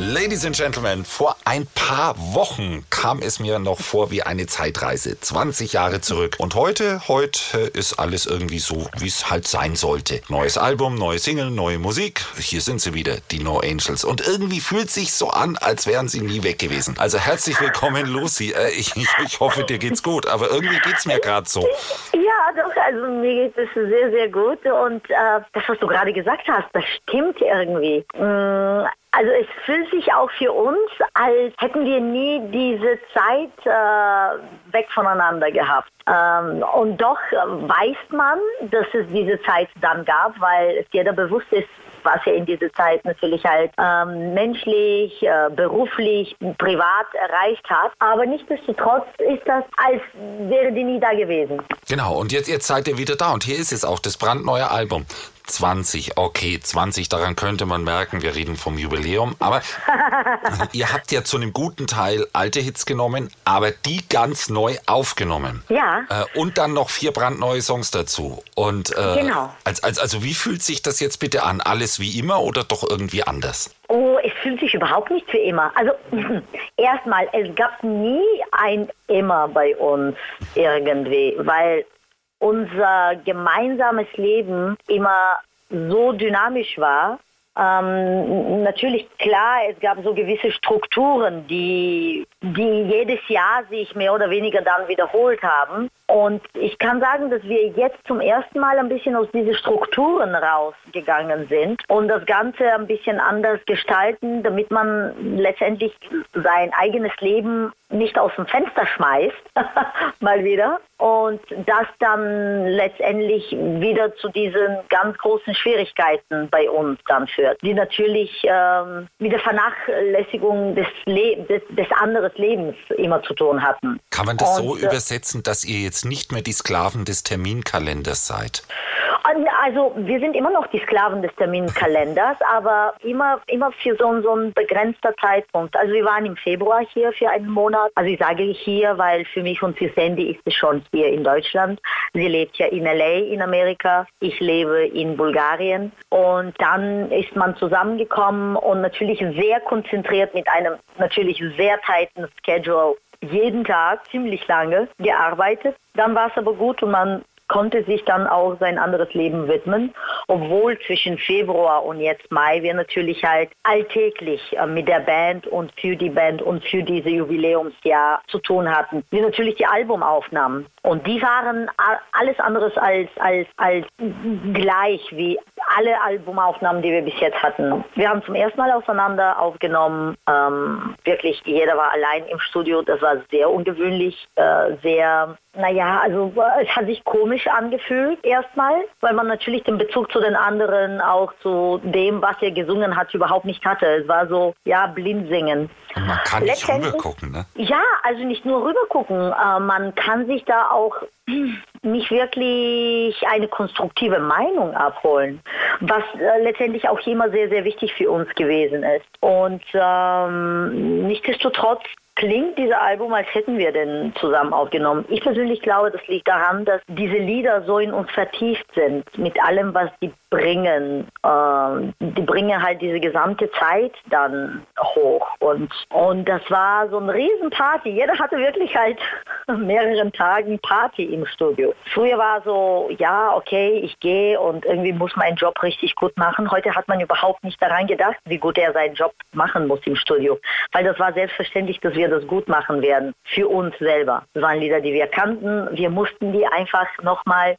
Ladies and Gentlemen, vor ein paar Wochen kam es mir noch vor wie eine Zeitreise. 20 Jahre zurück. Und heute, heute ist alles irgendwie so, wie es halt sein sollte. Neues Album, neue Single, neue Musik. Hier sind sie wieder, die No Angels. Und irgendwie fühlt sich so an, als wären sie nie weg gewesen. Also herzlich willkommen, Lucy. Äh, ich, ich, ich hoffe, dir geht's gut, aber irgendwie geht's mir gerade so. Ja, doch, also mir geht es sehr, sehr gut. Und äh, das, was du gerade gesagt hast, das stimmt irgendwie. Mm, also es fühlt sich auch für uns, als hätten wir nie diese Zeit äh, weg voneinander gehabt. Ähm, und doch weiß man, dass es diese Zeit dann gab, weil es jeder bewusst ist, was er in dieser Zeit natürlich halt ähm, menschlich, äh, beruflich, privat erreicht hat. Aber nichtsdestotrotz ist das, als wäre die nie da gewesen. Genau, und jetzt, jetzt seid ihr wieder da. Und hier ist es auch, das brandneue Album. 20, okay, 20, daran könnte man merken, wir reden vom Jubiläum. Aber ihr habt ja zu einem guten Teil alte Hits genommen, aber die ganz neu aufgenommen. Ja. Äh, und dann noch vier brandneue Songs dazu. Und äh, Genau. als, als, also wie fühlt sich das jetzt bitte an? Alles wie immer oder doch irgendwie anders? Oh, es fühlt sich überhaupt nicht für immer. Also erstmal, es gab nie ein immer bei uns irgendwie, weil unser gemeinsames Leben immer so dynamisch war. Ähm, natürlich klar, es gab so gewisse Strukturen, die, die jedes Jahr sich mehr oder weniger dann wiederholt haben. Und ich kann sagen, dass wir jetzt zum ersten Mal ein bisschen aus diesen Strukturen rausgegangen sind und das Ganze ein bisschen anders gestalten, damit man letztendlich sein eigenes Leben nicht aus dem Fenster schmeißt, mal wieder, und das dann letztendlich wieder zu diesen ganz großen Schwierigkeiten bei uns dann führt, die natürlich ähm, mit der Vernachlässigung des, Le des, des anderen Lebens immer zu tun hatten. Kann man das so Und, äh, übersetzen, dass ihr jetzt nicht mehr die Sklaven des Terminkalenders seid? Also wir sind immer noch die Sklaven des Terminkalenders, aber immer, immer für so, so ein begrenzter Zeitpunkt. Also wir waren im Februar hier für einen Monat. Also ich sage hier, weil für mich und für Sandy ist es schon hier in Deutschland. Sie lebt ja in LA in Amerika. Ich lebe in Bulgarien. Und dann ist man zusammengekommen und natürlich sehr konzentriert mit einem natürlich sehr tighten Schedule jeden Tag ziemlich lange gearbeitet. Dann war es aber gut und man konnte sich dann auch sein anderes Leben widmen, obwohl zwischen Februar und jetzt Mai wir natürlich halt alltäglich äh, mit der Band und für die Band und für diese Jubiläumsjahr zu tun hatten. Wir natürlich die Albumaufnahmen und die waren alles anderes als, als, als gleich wie alle Albumaufnahmen, die wir bis jetzt hatten. Wir haben zum ersten Mal aufeinander aufgenommen. Ähm, wirklich, jeder war allein im Studio. Das war sehr ungewöhnlich, äh, sehr, naja, also äh, es hat sich komisch angefühlt erstmal, weil man natürlich den Bezug zu den anderen, auch zu dem, was er gesungen hat, überhaupt nicht hatte. Es war so, ja, blind singen. Man kann nicht rübergucken, ne? Ja, also nicht nur rübergucken. Äh, man kann sich da auch nicht wirklich eine konstruktive Meinung abholen, was äh, letztendlich auch immer sehr, sehr wichtig für uns gewesen ist. Und ähm, nichtsdestotrotz klingt dieser Album, als hätten wir den zusammen aufgenommen. Ich persönlich glaube, das liegt daran, dass diese Lieder so in uns vertieft sind, mit allem, was die bringen. Ähm, die bringen halt diese gesamte Zeit dann hoch. Und, und das war so eine Riesenparty. Jeder hatte wirklich halt mehreren Tagen Party im Studio. Früher war so, ja, okay, ich gehe und irgendwie muss mein Job richtig gut machen. Heute hat man überhaupt nicht daran gedacht, wie gut er seinen Job machen muss im Studio. Weil das war selbstverständlich, dass wir das gut machen werden. Für uns selber. Das waren Lieder, die wir kannten. Wir mussten die einfach nochmal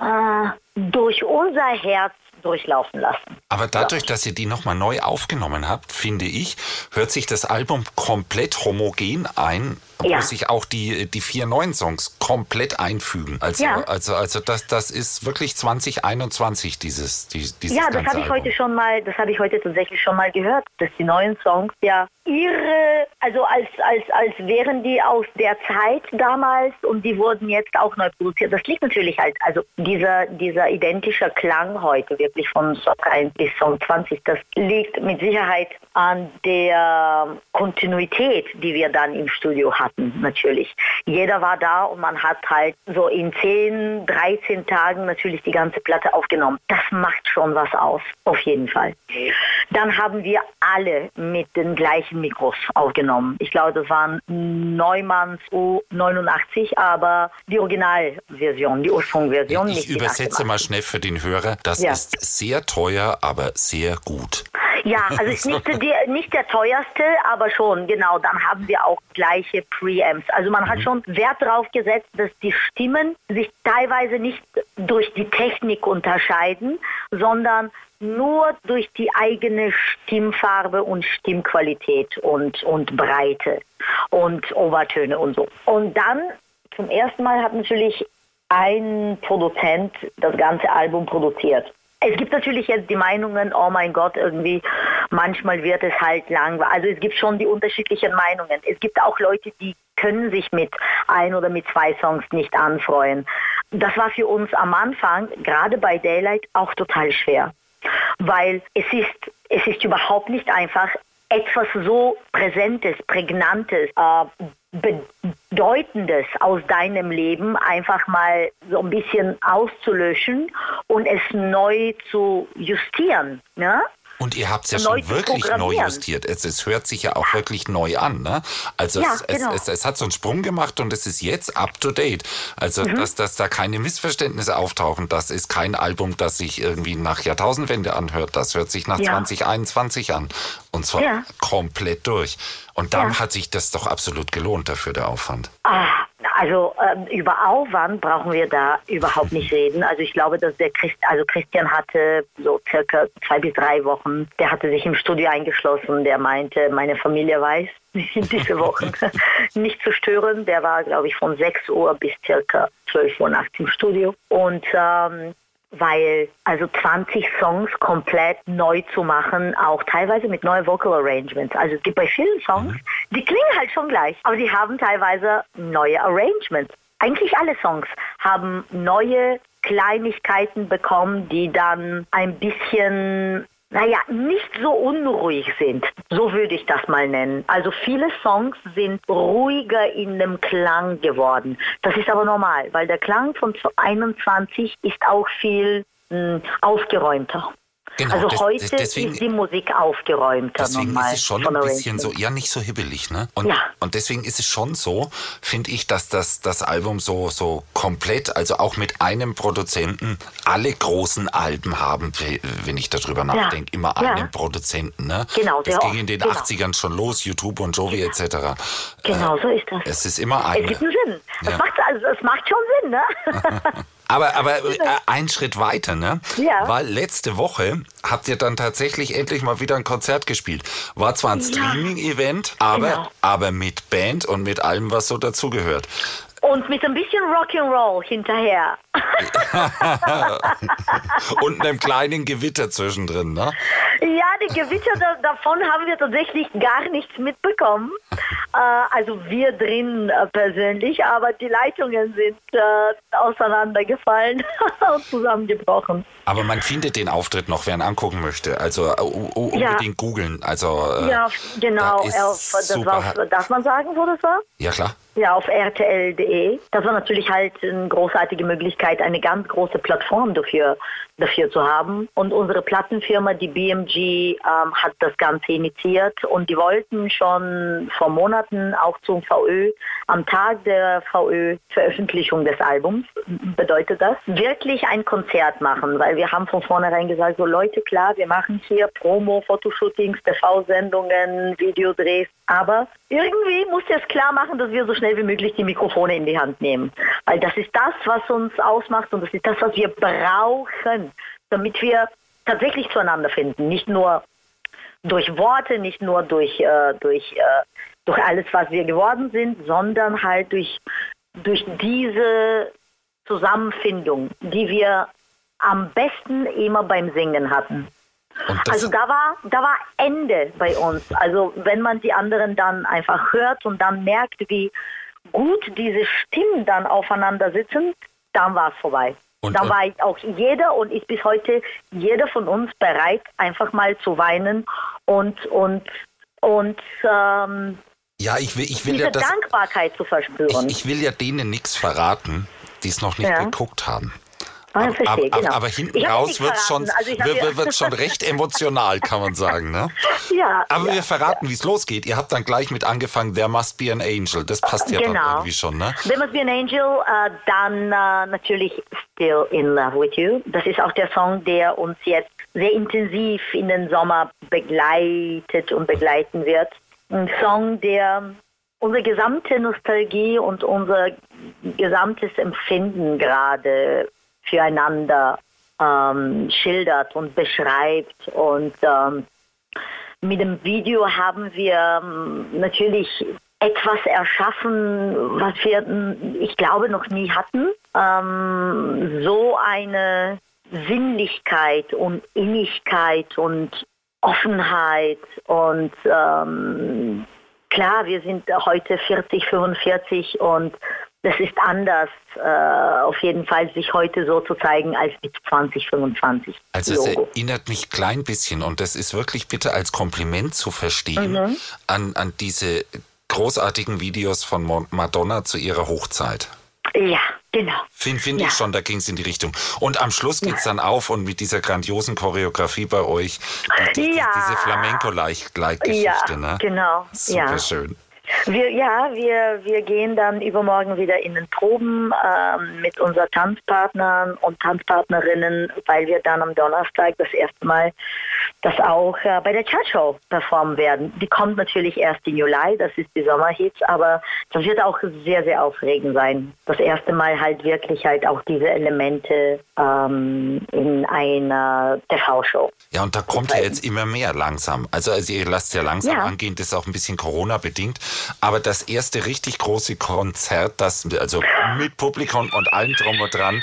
äh, durch unser Herz durchlaufen lassen. Aber dadurch, dass ihr die nochmal neu aufgenommen habt, finde ich, hört sich das Album komplett homogen ein, Ja. sich auch die, die vier neuen Songs komplett einfügen. Also, Ja. also, also das, das ist wirklich 2021, dieses, die- dieses Ja, das habe ich heute schon mal, das habe ich heute tatsächlich schon mal gehört, dass die neuen Songs ja irre, also als, als, als wären die aus der Zeit damals und die wurden jetzt auch neu produziert. Das liegt natürlich halt, also dieser, dieser identische Klang heute wirklich von Song 1 bis Song 20, das liegt mit Sicherheit an der Kontinuität, die wir dann im Studio hatten, natürlich. Jeder war da und man hat halt so in 10, 13 Tagen natürlich die ganze Platte aufgenommen. Das macht schon was aus, auf jeden Fall. Dann haben wir alle mit den gleichen Mikros aufgenommen. Ich glaube, das waren Neumanns U89, aber die Originalversion, die Ursprungsversion. Ich übersetze mal schnell für den Hörer. Das ja. ist sehr teuer, aber sehr gut. Ja, also ist nicht, der, nicht der teuerste, aber schon, genau. Dann haben wir auch gleiche Preamps. Also man hat mhm. schon Wert darauf gesetzt, dass die Stimmen sich teilweise nicht durch die Technik unterscheiden, sondern nur durch die eigene Stimmfarbe und Stimmqualität und, und Breite und Obertöne und so. Und dann zum ersten Mal hat natürlich ein Produzent das ganze Album produziert. Es gibt natürlich jetzt die Meinungen, oh mein Gott, irgendwie manchmal wird es halt lang. Also es gibt schon die unterschiedlichen Meinungen. Es gibt auch Leute, die können sich mit ein oder mit zwei Songs nicht anfreuen. Das war für uns am Anfang, gerade bei Daylight, auch total schwer weil es ist, es ist überhaupt nicht einfach, etwas so Präsentes, Prägnantes, äh, Bedeutendes aus deinem Leben einfach mal so ein bisschen auszulöschen und es neu zu justieren. Ne? Und ihr habt es ja schon wirklich neu justiert. Es, es, hört sich ja auch wirklich neu an. Ne? Also ja, es, genau. es, es, hat so einen Sprung gemacht und es ist jetzt up to date. Also mhm. dass, dass da keine Missverständnisse auftauchen. Das ist kein Album, das sich irgendwie nach Jahrtausendwende anhört. Das hört sich nach ja. 2021 an. Und zwar ja. komplett durch. Und dann hat sich das doch absolut gelohnt dafür, der Aufwand. Ah, also ähm, über Aufwand brauchen wir da überhaupt nicht reden. Also ich glaube, dass der Christ, also Christian hatte so circa zwei bis drei Wochen, der hatte sich im Studio eingeschlossen, der meinte, meine Familie weiß, diese Wochen nicht zu stören. Der war, glaube ich, von 6 Uhr bis circa 12 Uhr nachts im Studio. Und ähm, weil also 20 Songs komplett neu zu machen, auch teilweise mit neuen Vocal Arrangements. Also es gibt bei vielen Songs, mhm. die klingen halt schon gleich, aber die haben teilweise neue Arrangements. Eigentlich alle Songs haben neue Kleinigkeiten bekommen, die dann ein bisschen naja, nicht so unruhig sind. So würde ich das mal nennen. Also viele Songs sind ruhiger in dem Klang geworden. Das ist aber normal, weil der Klang von 21 ist auch viel mh, hm, aufgeräumter. Genau, also das, heute deswegen, ist die Musik aufgeräumter. Deswegen ist es schon ein bisschen so, ja nicht so hibbelig, ne? Und, ja. und deswegen ist es schon so, finde ich, dass das, das Album so, so komplett, also auch mit einem Produzenten, alle großen Alben haben, wenn ich darüber nachdenke, immer ja. einen Produzenten, ne? Genau. Das ging in den genau. 80ern schon los, YouTube und Jovi genau. etc. Genau, äh, so ist das. Es ist immer einer. Es gibt einen Sinn. Ja. Das, macht, also, das macht schon Sinn, ne? Aber, aber äh, ein Schritt weiter, ne? Ja. Weil letzte Woche habt ihr dann tatsächlich endlich mal wieder ein Konzert gespielt. War zwar ein Streaming-Event, aber, genau. aber mit Band und mit allem, was so dazugehört. Und mit ein bisschen Rock'n'Roll hinterher. und einem kleinen Gewitter zwischendrin, ne? Ja, die Gewitter da, davon haben wir tatsächlich gar nichts mitbekommen. Äh, also wir drin äh, persönlich, aber die Leitungen sind äh, auseinandergefallen und zusammengebrochen. Aber man findet den Auftritt noch, wer ihn angucken möchte. Also uh, unbedingt ja. googeln. Also, äh, ja, genau. Das war, darf man sagen, wo das war? Ja, klar. Ja, auf rtl.de. Das war natürlich halt eine großartige Möglichkeit, eine ganz große Plattform dafür, dafür zu haben. Und unsere Plattenfirma, die BMG, ähm, hat das Ganze initiiert und die wollten schon vor Monaten auch zum VÖ, am Tag der VÖ-Veröffentlichung des Albums, bedeutet das, wirklich ein Konzert machen, weil wir haben von vornherein gesagt, so Leute, klar, wir machen hier Promo, Fotoshootings, TV-Sendungen, Videodrehs, aber irgendwie muss es klar machen, dass wir so schnell wie möglich die Mikrofone in die Hand nehmen. Weil das ist das, was uns ausmacht und das ist das, was wir brauchen, damit wir tatsächlich zueinander finden. Nicht nur durch Worte, nicht nur durch, äh, durch, äh, durch alles, was wir geworden sind, sondern halt durch, durch diese Zusammenfindung, die wir am besten immer beim Singen hatten. Also da war, da war Ende bei uns. Also wenn man die anderen dann einfach hört und dann merkt, wie gut diese Stimmen dann aufeinander sitzen, dann war es vorbei. Und, dann war ich auch jeder und ist bis heute jeder von uns bereit, einfach mal zu weinen und und und ähm, ja, ich will, ich will diese ja das, Dankbarkeit zu verspüren. Ich, ich will ja denen nichts verraten, die es noch nicht ja. geguckt haben. Ah, aber, verstehe, aber, genau. aber, hinten raus wird es schon, also wird, wird schon recht emotional, kann man sagen. Ne? ja, aber ja, wir verraten, ja. wie es losgeht. Ihr habt dann gleich mit angefangen, There Must Be an Angel. Das passt ja genau. dann irgendwie schon. Ne? There Must Be an Angel, uh, dann uh, natürlich Still in Love with You. Das ist auch der Song, der uns jetzt sehr intensiv in den Sommer begleitet und begleiten wird. Ein Song, der unsere gesamte Nostalgie und unser gesamtes Empfinden gerade füreinander ähm, schildert und beschreibt. Und ähm, mit dem Video haben wir ähm, natürlich etwas erschaffen, was wir, ich glaube, noch nie hatten. Ähm, so eine Sinnlichkeit und Innigkeit und Offenheit und ähm, klar, wir sind heute 40, 45 und das ist anders, äh, auf jeden Fall sich heute so zu zeigen als mit 2025. Also es erinnert mich klein bisschen und das ist wirklich bitte als Kompliment zu verstehen mhm. an, an diese großartigen Videos von Madonna zu ihrer Hochzeit. Ja, genau. Finde find ja. ich schon, da ging es in die Richtung. Und am Schluss geht es ja. dann auf und mit dieser grandiosen Choreografie bei euch, die, ja. diese Flamenco-Geschichte. Ja, ne? genau. Super schön. Wir, ja, wir, wir gehen dann übermorgen wieder in den Proben ähm, mit unseren Tanzpartnern und Tanzpartnerinnen, weil wir dann am Donnerstag das erste Mal das auch äh, bei der Chat-Show performen werden. Die kommt natürlich erst im Juli, das ist die Sommerhits, aber das wird auch sehr, sehr aufregend sein. Das erste Mal halt wirklich halt auch diese Elemente ähm, in einer TV-Show. Ja, und da kommt ja jetzt immer mehr langsam. Also, also ihr lasst ja langsam ja. angehen, das ist auch ein bisschen Corona-bedingt. Aber das erste richtig große Konzert, das also mit Publikum und allem drum und dran,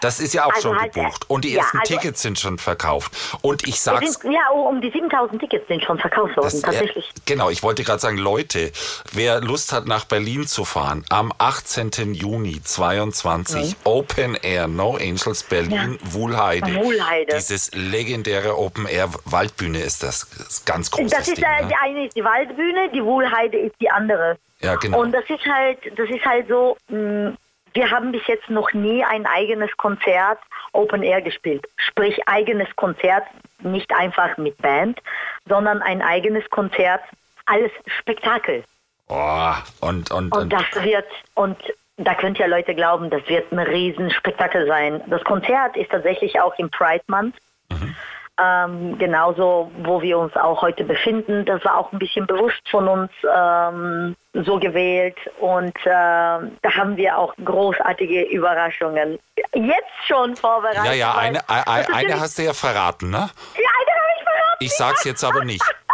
das ist ja auch also schon halt, gebucht. Und die ersten also Tickets sind schon verkauft. Und ich sag's. Sind, ja, um die 7000 Tickets sind schon verkauft worden, das, tatsächlich. Äh, genau, ich wollte gerade sagen, Leute, wer Lust hat, nach Berlin zu fahren, am 18. Juni 22, mhm. Open Air, No Angels, Berlin, ja. Wuhlheide. Wuhlheide. Dieses legendäre Open Air Waldbühne ist das, das ganz große. Das ist Ding, äh, ne? die eine ist die Waldbühne, die Wuhlheide ist die andere. Ja, genau. Und das ist halt, das ist halt so, mh, wir haben bis jetzt noch nie ein eigenes Konzert Open Air gespielt. Sprich eigenes Konzert, nicht einfach mit Band, sondern ein eigenes Konzert als Spektakel. Oh, und, und, und das wird, und da könnt ihr Leute glauben, das wird ein Riesenspektakel sein. Das Konzert ist tatsächlich auch im Pride Month. Mhm. Ähm, genauso, wo wir uns auch heute befinden. Das war auch ein bisschen bewusst von uns ähm, so gewählt und äh, da haben wir auch großartige Überraschungen jetzt schon vorbereitet. Ja, ja, eine, eine, eine hast du ja verraten, ne? Ja, eine habe ich verraten. Ich sag's jetzt aber nicht.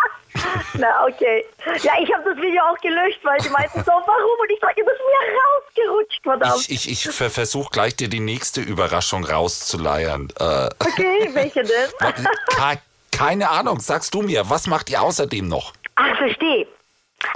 Na, okay. Ja, ich habe das Video auch gelöscht, weil die meinten so, warum? Und ich sage, das ist mir rausgerutscht, verdammt. Ich, ich, ich versuche gleich dir die nächste Überraschung rauszuleiern. Äh, okay, welche denn? Keine Ahnung, sagst du mir, was macht ihr außerdem noch? Ach, verstehe.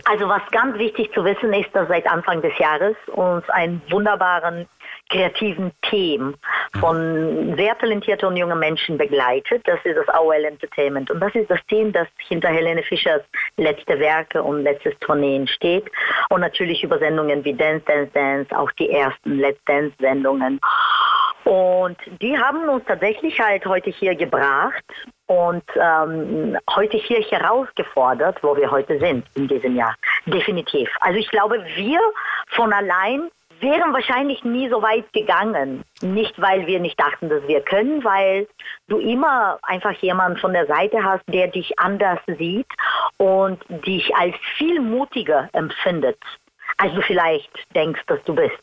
Also was ganz wichtig zu wissen ist, dass seit Anfang des Jahres uns einen wunderbaren kreativen Team von sehr talentierten und jungen Menschen begleitet. Das ist das AOL Entertainment. Und das ist das Team, das hinter Helene Fischers letzte Werke und letztes Tourneen steht. Und natürlich über Sendungen wie Dance, Dance, Dance, auch die ersten Let's Dance Sendungen. Und die haben uns tatsächlich halt heute hier gebracht und ähm, heute hier herausgefordert, wo wir heute sind in diesem Jahr. Definitiv. Also ich glaube, wir von allein wären wahrscheinlich nie so weit gegangen. Nicht, weil wir nicht dachten, dass wir können, weil du immer einfach jemanden von der Seite hast, der dich anders sieht und dich als viel mutiger empfindet, als du vielleicht denkst, dass du bist.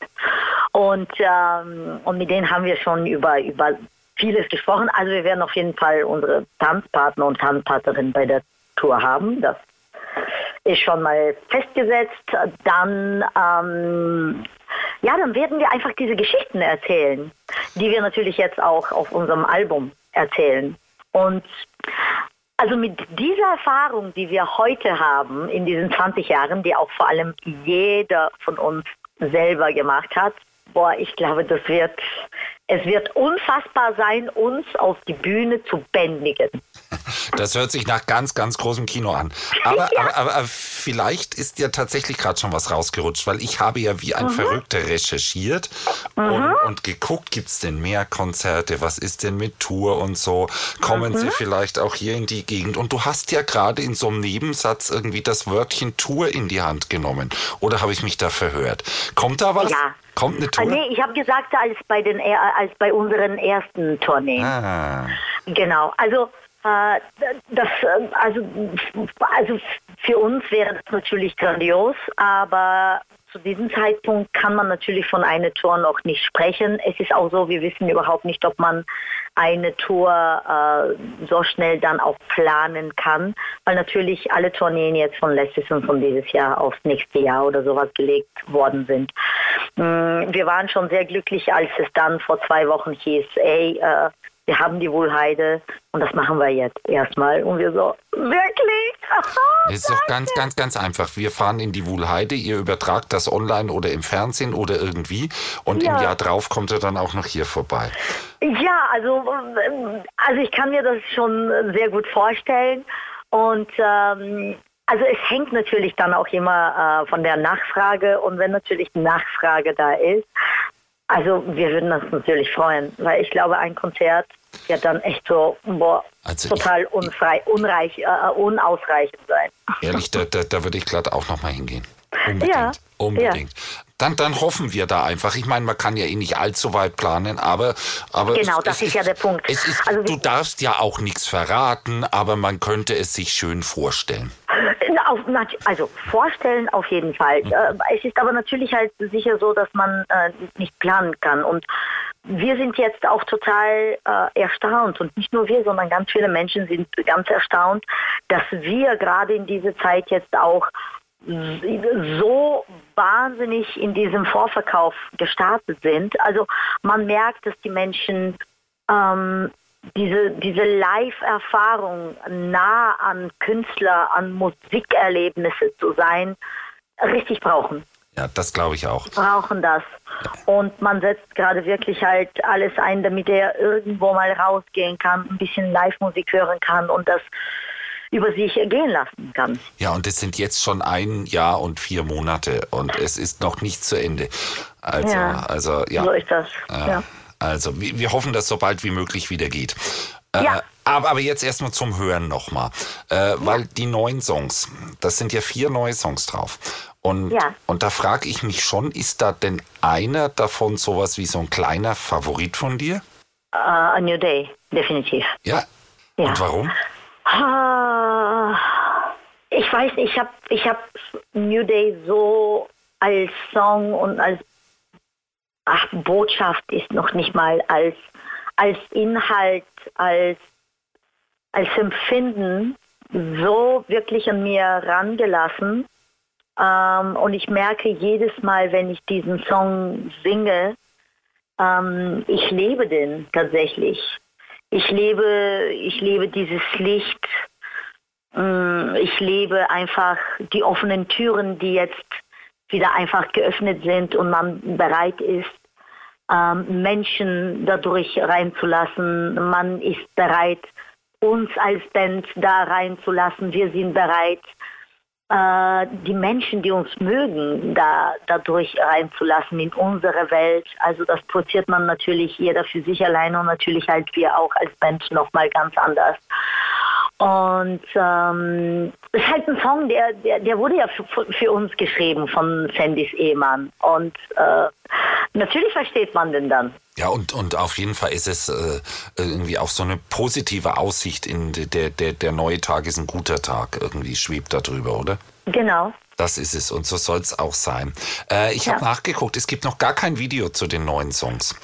Und, ähm, und mit denen haben wir schon über, über vieles gesprochen. Also wir werden auf jeden Fall unsere Tanzpartner und Tanzpartnerinnen bei der Tour haben. Das ist schon mal festgesetzt. Dann ähm, ja, dann werden wir einfach diese Geschichten erzählen, die wir natürlich jetzt auch auf unserem Album erzählen. Und Also mit dieser Erfahrung, die wir heute haben, in diesen 20 Jahren, die auch vor allem jeder von uns selber gemacht hat, boah, ich glaube, das wird, es wird unfassbar sein, uns auf die Bühne zu bändigen. Das hört sich nach ganz, ganz großem Kino an. Aber, ja. aber, aber, vielleicht ist ja tatsächlich gerade schon was rausgerutscht, weil ich habe ja wie ein mhm. Verrückter recherchiert mhm. und, und, geguckt, gibt es denn mehr Konzerte, was ist denn mit Tour und so, kommen mhm. sie vielleicht auch hier in die Gegend. Und du hast ja gerade in so einem Nebensatz irgendwie das Wörtchen Tour in die Hand genommen. Oder habe ich mich da verhört? Kommt da was? Ja. Kommt eine Tour? Ah, nee, ich habe gesagt, als bei, den, als bei unseren ersten Tourneen. Ah. Genau, also äh, das, äh, also, also für uns wäre das natürlich grandios, aber zu diesem Zeitpunkt kann man natürlich von einer Tour noch nicht sprechen. Es ist auch so, wir wissen überhaupt nicht, ob man eine Tour äh, so schnell dann auch planen kann, weil natürlich alle Tourneen jetzt von letztes und von dieses Jahr aufs nächste Jahr oder sowas gelegt worden sind. Mm, wir waren schon sehr glücklich, als es dann vor zwei Wochen hieß, ey, äh, wir haben die Wohlheide und das machen wir jetzt erstmal. Und wir so, wirklich? Es ist doch ganz, ganz, ganz einfach. Wir fahren in die Wohlheide, ihr übertragt das online oder im Fernsehen oder irgendwie und ja. im Jahr drauf kommt er dann auch noch hier vorbei. Ja, also, also ich kann mir das schon sehr gut vorstellen und ähm, also es hängt natürlich dann auch immer äh, von der Nachfrage und wenn natürlich Nachfrage da ist, also wir würden uns natürlich freuen, weil ich glaube, ein Konzert wird dann echt so boah, also total ich, unfrei, unreich, äh, unausreichend sein. Ehrlich, da, da, da würde ich glatt auch nochmal hingehen. Unbedingt. Ja, unbedingt. Ja. Dann, dann hoffen wir da einfach. Ich meine, man kann ja eh nicht allzu weit planen, aber. aber genau, es, das es ist ja der Punkt. Ist, also, du darfst ja auch nichts verraten, aber man könnte es sich schön vorstellen. Auf, also vorstellen auf jeden Fall. Mhm. Es ist aber natürlich halt sicher so, dass man äh, nicht planen kann. Und wir sind jetzt auch total äh, erstaunt und nicht nur wir, sondern ganz viele Menschen sind ganz erstaunt, dass wir gerade in dieser Zeit jetzt auch so wahnsinnig in diesem Vorverkauf gestartet sind. Also man merkt, dass die Menschen ähm, diese, diese Live-Erfahrung nah an Künstler, an Musikerlebnisse zu sein, richtig brauchen. Ja, das glaube ich auch. Brauchen das. Und man setzt gerade wirklich halt alles ein, damit er irgendwo mal rausgehen kann, ein bisschen Live-Musik hören kann und das über sich ergehen lassen kann. Ja, und es sind jetzt schon ein Jahr und vier Monate und es ist noch nicht zu Ende. Also, ja, also ja. So ist das. Äh, ja. Also wir, wir, hoffen, dass so bald wie möglich wieder geht. Äh, ja. Aber, aber jetzt erstmal zum Hören nochmal. Äh, weil die neuen Songs, das sind ja vier neue Songs drauf. Und, ja. und da frage ich mich schon, ist da denn einer davon sowas wie so ein kleiner Favorit von dir? Uh, a New Day, definitiv. Ja? ja. Und warum? Uh, ich weiß nicht, ich habe ich hab New Day so als Song und als ach, Botschaft ist noch nicht mal als, als Inhalt, als, als Empfinden so wirklich an mir rangelassen. Ähm, und ich merke jedes Mal, wenn ich diesen Song singe, ähm, ich lebe den tatsächlich. Ich lebe, ich lebe dieses Licht. Ähm, ich lebe einfach die offenen Türen, die jetzt wieder einfach geöffnet sind und man bereit ist, ähm, Menschen dadurch reinzulassen. Man ist bereit, uns als Band da reinzulassen. Wir sind bereit, äh, die Menschen, die uns mögen, da dadurch reinzulassen in unsere Welt. Also das produziert man natürlich jeder für sich alleine und natürlich halt wir auch als Band nochmal ganz anders. Und ähm, es ist halt ein Song, der, der, der wurde ja für, für uns geschrieben von Sandys Ehemann. Und äh, natürlich versteht man den dann. Ja, und, und auf jeden Fall ist es äh, irgendwie auch so eine positive Aussicht in der, der, der neue Tag ist ein guter Tag, irgendwie schwebt da drüber, oder? Genau. Das ist es und so soll es auch sein. Äh, ich ja. habe nachgeguckt, es gibt noch gar kein Video zu den neuen Songs.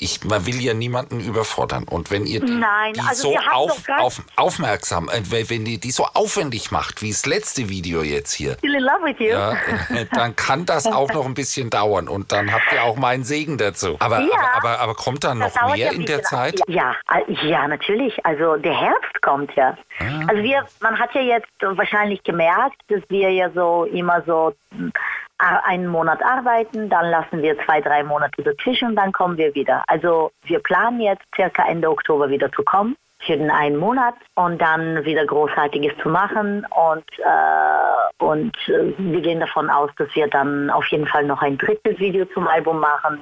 Ich, man will ja niemanden überfordern. Und wenn ihr die, Nein, die also so auf, auf, aufmerksam, äh, wenn ihr die so aufwendig macht, wie das letzte Video jetzt hier, ja, äh, dann kann das auch noch ein bisschen dauern. Und dann habt ihr auch meinen Segen dazu. Aber, Ja. aber, aber, aber kommt dann noch mehr ja in der. Zeit? Ja, ja, natürlich. Also der Herbst kommt ja. Ah. Also wir, man hat ja jetzt wahrscheinlich gemerkt, dass wir ja so immer so a- einen Monat arbeiten, dann lassen wir zwei, drei Monate dazwischen und dann kommen wir wieder. Also wir planen jetzt circa Ende Oktober wieder zu kommen für den einen Monat und dann wieder Großartiges zu machen und äh, und äh, wir gehen davon aus, dass wir dann auf jeden Fall noch ein drittes Video zum Album machen.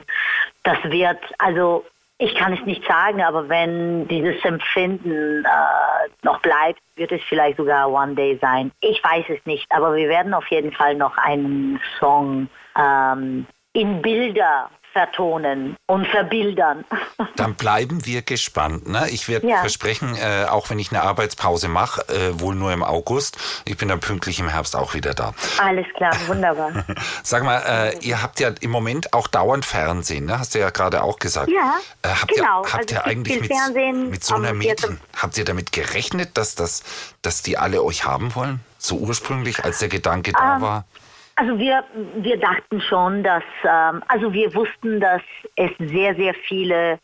Das wird also ich kann es nicht sagen, aber wenn dieses Empfinden äh, noch bleibt, wird es vielleicht sogar One Day sein. Ich weiß es nicht, aber wir werden auf jeden Fall noch einen Song ähm, in Bilder vertonen und verbildern. Dann bleiben wir gespannt. Ne? Ich werde Ja. versprechen, äh, auch wenn ich eine Arbeitspause mache, äh, wohl nur im August, ich bin dann pünktlich im Herbst auch wieder da. Alles klar, wunderbar. Sag mal, äh, ihr habt ja im Moment auch dauernd Fernsehen, ne? hast du ja gerade auch gesagt. Ja, äh, habt genau. Ihr, habt Also ihr eigentlich mit, Fernsehen mit so einer Medien, habt ihr damit gerechnet, dass, das, dass die alle euch haben wollen? So ursprünglich, als der Gedanke da Ähm, war? Also wir, wir dachten schon, dass, ähm, also wir wussten, dass es sehr, sehr viele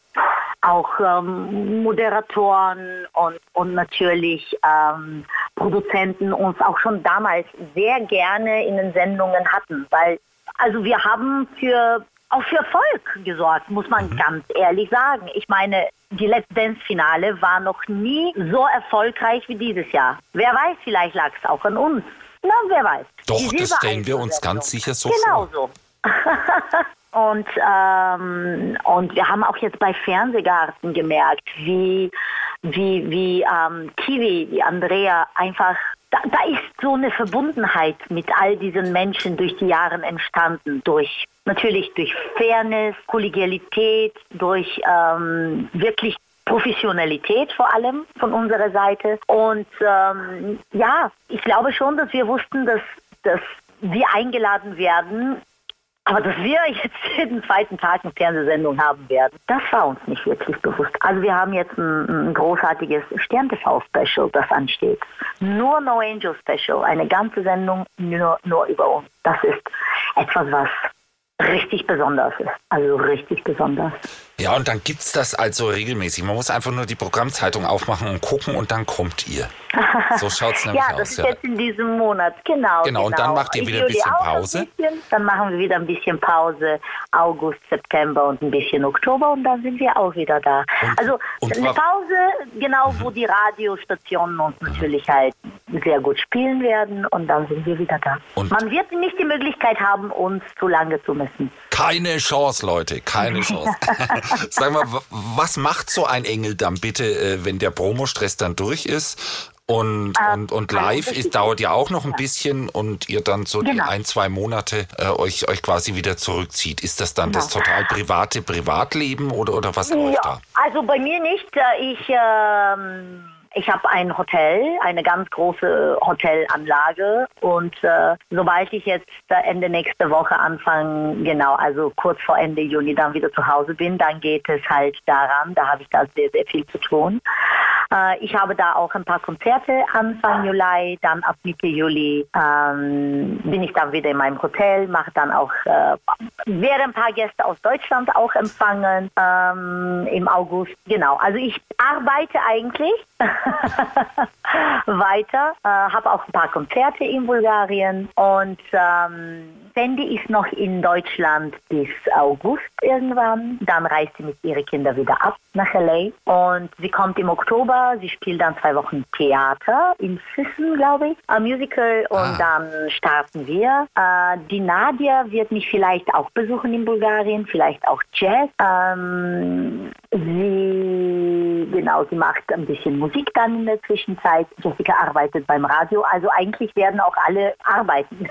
auch ähm, Moderatoren und, und natürlich ähm, Produzenten uns auch schon damals sehr gerne in den Sendungen hatten, weil also wir haben für auch für Erfolg gesorgt, muss man ganz ehrlich sagen. Ich meine, die Let's Dance Finale war noch nie so erfolgreich wie dieses Jahr. Wer weiß, vielleicht lag es auch an uns. Na, wer weiß. Doch, das stellen wir uns ganz sicher so Genau vor. so. und, ähm, und wir haben auch jetzt bei Fernsehgarten gemerkt, wie, wie, wie ähm, Kiwi, die Andrea, einfach, da, da ist so eine Verbundenheit mit all diesen Menschen durch die Jahre entstanden. Durch, natürlich durch Fairness, Kollegialität, durch ähm, wirklich Professionalität vor allem von unserer Seite. Und ähm, ja, ich glaube schon, dass wir wussten, dass, dass wir eingeladen werden, aber dass wir jetzt jeden zweiten Tag eine Fernsehsendung haben werden, das war uns nicht wirklich bewusst. Also wir haben jetzt ein, ein großartiges Stern-TV-Special, das ansteht. Nur No Angel Special, eine ganze Sendung nur, nur über uns. Das ist etwas, was richtig besonders ist. Also richtig besonders. Ja, und dann gibt's das also regelmäßig. Man muss einfach nur die Programmzeitung aufmachen und gucken und dann kommt ihr. So schaut's nämlich ja, das aus. ist Ja. jetzt in diesem Monat, genau. Genau, und dann macht ihr wieder ein bisschen Pause? bisschen, dann machen wir wieder ein bisschen Pause, August, September und ein bisschen Oktober und dann sind wir auch wieder da. Und- also und eine Pause, genau, wo die Radiostationen uns natürlich halt sehr gut spielen werden und dann sind wir wieder da. Und- Man wird nicht die Möglichkeit haben, uns zu lange zu missen. Keine Chance, Leute, keine Chance. Sag mal, was macht so ein Engel dann bitte, äh, wenn der Promostress dann durch ist? Und, Ähm, und, und also live das ist, dauert ja auch noch ein bisschen und ihr dann so die Genau. ein, zwei Monate äh, euch, euch quasi wieder zurückzieht. Ist das dann das Genau. total private Privatleben oder, oder was läuft da? also bei mir nicht. Äh, Ich, ähm, ich habe ein Hotel, eine ganz große Hotelanlage und äh, sobald ich jetzt Ende nächste Woche anfange, genau, also kurz vor Ende Juni dann wieder zu Hause bin, dann geht es halt daran, da habe ich da sehr, sehr viel zu tun. Äh, ich habe da auch ein paar Konzerte Anfang Juli, dann ab Mitte Juli ähm, bin ich dann wieder in meinem Hotel, mache dann auch, äh, werde ein paar Gäste aus Deutschland auch empfangen ähm, im August. Genau, also ich arbeite eigentlich weiter, äh, habe auch ein paar Konzerte in Bulgarien und ähm, Sandy ist noch in Deutschland bis August irgendwann. Dann reist sie mit ihren Kindern wieder ab nach LA und sie kommt im Oktober. Sie spielt dann zwei Wochen Theater in Füssen, glaube ich, ein Musical und Ah. dann starten wir. Äh, die Nadia wird mich vielleicht auch besuchen in Bulgarien, vielleicht auch Jazz. Ähm, sie, genau, sie macht ein bisschen Musik dann in der Zwischenzeit. Jessica arbeitet beim Radio, also eigentlich werden auch alle arbeiten.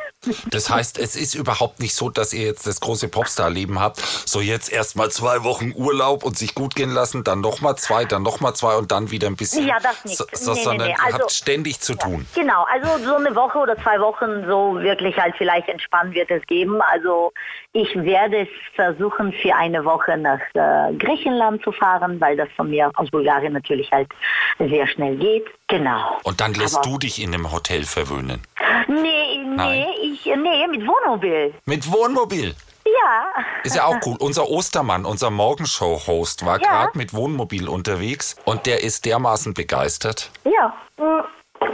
Das heißt, es ist überhaupt nicht so, dass ihr jetzt das große Popstar-Leben habt. So jetzt erstmal zwei Wochen Urlaub und sich gut gehen lassen, dann nochmal zwei, dann nochmal zwei und dann wieder ein bisschen. Ja, das nicht. So, so, Nee, nee, sondern nee. ihr Also- habt ständig zu tun. Genau, also so eine Woche oder zwei Wochen so wirklich halt vielleicht entspannt wird es geben. Also ich werde es versuchen für eine Woche nach äh, Griechenland zu fahren, weil das von mir aus Bulgarien natürlich halt sehr schnell geht. Genau. Und dann lässt Aber- du dich in einem Hotel verwöhnen. Nee, Nein. nee, ich, nee, mit Wohnmobil. Mit Wohnmobil. Ja. Ist ja auch cool. Unser Ostermann, unser Morgenshow-Host, war Ja. gerade mit Wohnmobil unterwegs und der ist dermaßen begeistert. Ja.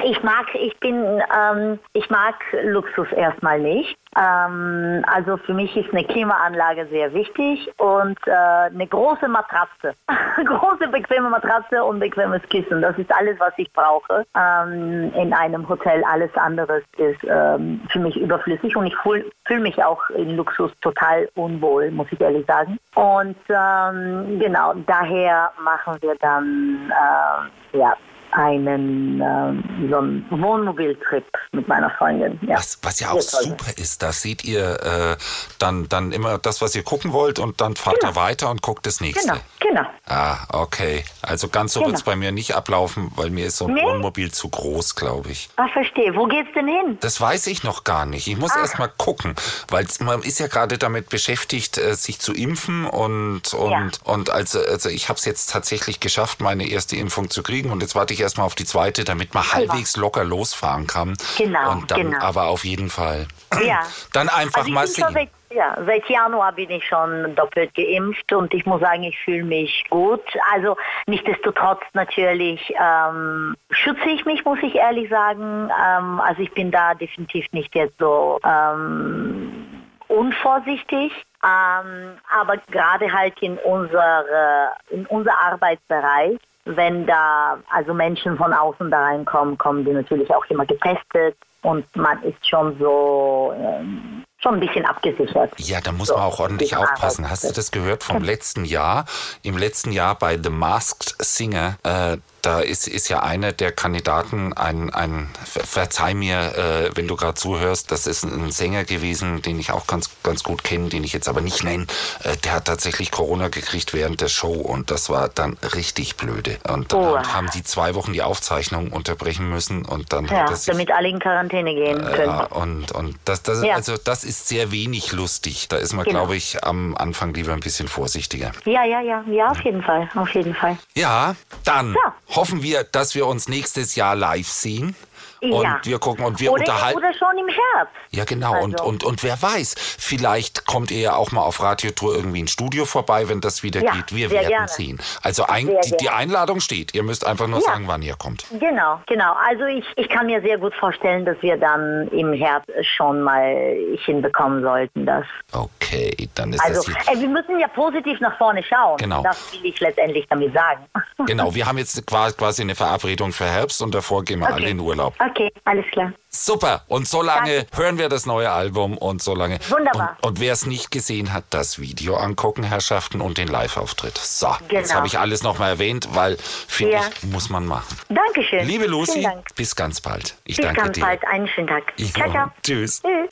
Ich mag, ich bin, ähm, ich mag Luxus erstmal nicht. Ähm, also für mich ist eine Klimaanlage sehr wichtig und äh, eine große Matratze. große bequeme Matratze und bequemes Kissen. Das ist alles, was ich brauche ähm, in einem Hotel. Alles andere ist ähm, für mich überflüssig und ich fühle fühl mich auch in Luxus total unwohl, muss ich ehrlich sagen. Und ähm, genau, daher machen wir dann äh, ja, einen ähm, so einen Wohnmobiltrip mit meiner Freundin. Ja. Was, was ja auch Sehr toll. super ist, da seht ihr äh, dann, dann immer das, was ihr gucken wollt und dann fahrt ihr weiter und guckt das nächste. Genau, genau. Ah, okay. Also ganz so Genau. wird's bei mir nicht ablaufen, weil mir ist so ein Nee? Wohnmobil zu groß, glaube ich. Ah, verstehe. Wo geht's denn hin? Das weiß ich noch gar nicht. Ich muss Ach. erst mal gucken, weil man ist ja gerade damit beschäftigt, äh, sich zu impfen und und Ja. und also, also ich habe es jetzt tatsächlich geschafft, meine erste Impfung zu kriegen und jetzt warte ich erst mal auf die zweite, damit man halbwegs locker losfahren kann. Genau, Und dann genau. aber auf jeden Fall. Ja. Dann einfach Also mal sehen. seit, ja, seit Januar bin ich schon doppelt geimpft und ich muss sagen, ich fühle mich gut. Also nichtsdestotrotz natürlich ähm, schütze ich mich, muss ich ehrlich sagen. Ähm, also ich bin da definitiv nicht jetzt so ähm, unvorsichtig. Ähm, aber gerade halt in unsere, in unser Arbeitsbereich, wenn da also Menschen von außen da reinkommen, kommen die natürlich auch immer getestet und man ist schon so ähm, schon ein bisschen abgesichert. Ja, da muss So, man auch ordentlich aufpassen. Hast du das gehört vom letzten Jahr? Im letzten Jahr bei The Masked Singer, äh, da ist, ist ja einer der Kandidaten ein, ein ver- verzeih mir, äh, wenn du gerade zuhörst, das ist ein Sänger gewesen, den ich auch ganz, ganz gut kenne, den ich jetzt aber nicht nenne. Äh, der hat tatsächlich Corona gekriegt während der Show und das war dann richtig blöde. Und dann Oh. haben die zwei Wochen die Aufzeichnung unterbrechen müssen und dann Ja, hat er sich damit alle in Quarantäne gehen können. ja, und, und das, das, Ja. also das ist sehr wenig lustig. Da ist man, Genau. glaube ich, am Anfang lieber ein bisschen vorsichtiger. Ja, ja, ja, ja, auf jeden Fall, auf jeden Fall. Ja, dann Ja. Hoffen wir, dass wir uns nächstes Jahr live sehen. Und ja. wir gucken und wir oder, unterhalten. oder schon im Herbst. Ja, genau. Und, Also. und, und wer weiß, vielleicht kommt ihr ja auch mal auf Radiotour irgendwie ins Studio vorbei, wenn das wieder Ja, geht. Wir werden gerne. sehen. Also ein, die, die. Einladung steht. Ihr müsst einfach nur Ja. sagen, wann ihr kommt. Genau, genau. Also ich, ich kann mir sehr gut vorstellen, dass wir dann im Herbst schon mal hinbekommen sollten. Das. Okay, dann ist Also das hier. äh, wir müssen ja positiv nach vorne schauen. Genau. Das will ich letztendlich damit sagen. Genau, wir haben jetzt qua- quasi eine Verabredung für Herbst und davor gehen wir alle in Urlaub. Okay, alles klar. Super. Und so lange hören wir das neue Album und so lange. Wunderbar. Und, und wer es nicht gesehen hat, das Video angucken, Herrschaften, und den Live-Auftritt. So, jetzt Genau. habe ich alles nochmal erwähnt, weil, finde Ja. ich, muss man machen. Dankeschön. Liebe Lucy, Dank. bis ganz bald. Ich Bis danke ganz dir. bald. Einen schönen Tag. Jo, Ciao, ciao. Tschüss. Tschüss.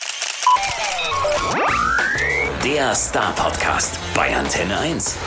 Der Star Podcast bei Antenne 1.